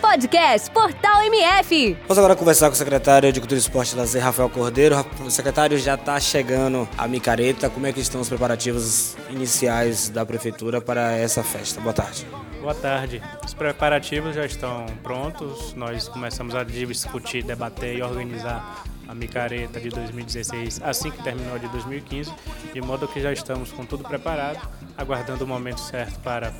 Podcast Portal MF. Vamos agora conversar com o secretário de Cultura e Esporte Lazer, Rafael Cordeiro. O secretário já está chegando a micareta. Como é que estão os preparativos iniciais da prefeitura para essa festa? Boa tarde. Boa tarde. Os preparativos já estão prontos. Nós começamos a discutir, debater e organizar a micareta de 2016 assim que terminou a de 2015, de modo que já estamos com tudo preparado, aguardando o momento certo para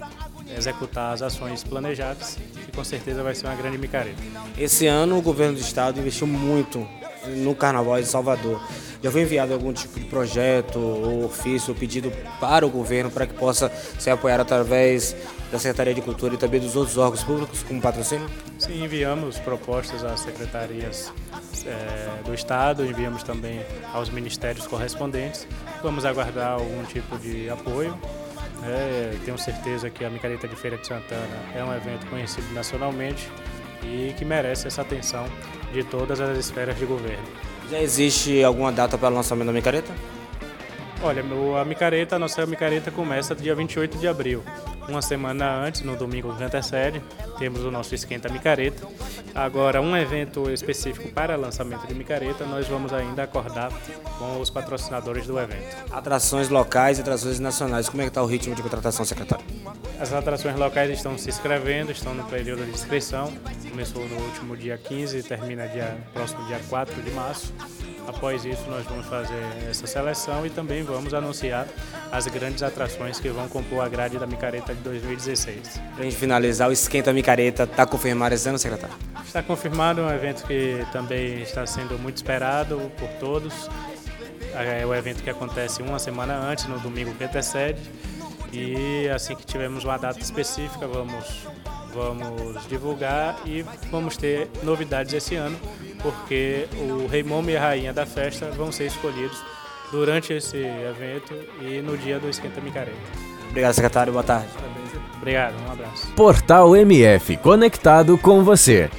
executar as ações planejadas e com certeza vai ser uma grande micareta. Esse ano o governo do estado investiu muito no Carnaval de Salvador. Já foi enviado algum tipo de projeto ou ofício ou pedido para o governo para que possa ser apoiado através da Secretaria de Cultura e também dos outros órgãos públicos como patrocínio? Sim, enviamos propostas às secretarias é, do Estado, enviamos também aos ministérios correspondentes. Vamos aguardar algum tipo de apoio. É, tenho certeza que a Micareta de Feira de Santana é um evento conhecido nacionalmente e que merece essa atenção de todas as esferas de governo. Já existe alguma data para o lançamento da micareta? Olha, a micareta, a nossa micareta começa dia 28 de abril. Uma semana antes, no domingo que antecede, temos o nosso Esquenta Micareta. Agora, um evento específico para lançamento de micareta, nós vamos ainda acordar com os patrocinadores do evento. Atrações locais e atrações nacionais, como é que está o ritmo de contratação, secretário? As atrações locais estão se inscrevendo, estão no período de inscrição. Começou no último dia 15 e termina dia, próximo dia 4 de março. Após isso, nós vamos fazer essa seleção e também vamos anunciar as grandes atrações que vão compor a grade da Micareta de 2016. Para a gente finalizar, o Esquenta Micareta está confirmado esse ano, secretário? Está confirmado, um evento que também está sendo muito esperado por todos. É o evento que acontece uma semana antes, no domingo que antecede. E assim que tivermos uma data específica, vamos, vamos divulgar e vamos ter novidades esse ano porque o rei Momo e a rainha da festa vão ser escolhidos durante esse evento e no dia do Esquenta Micareta. Obrigado, secretário. Boa tarde. Obrigado, um abraço. Portal MF, conectado com você.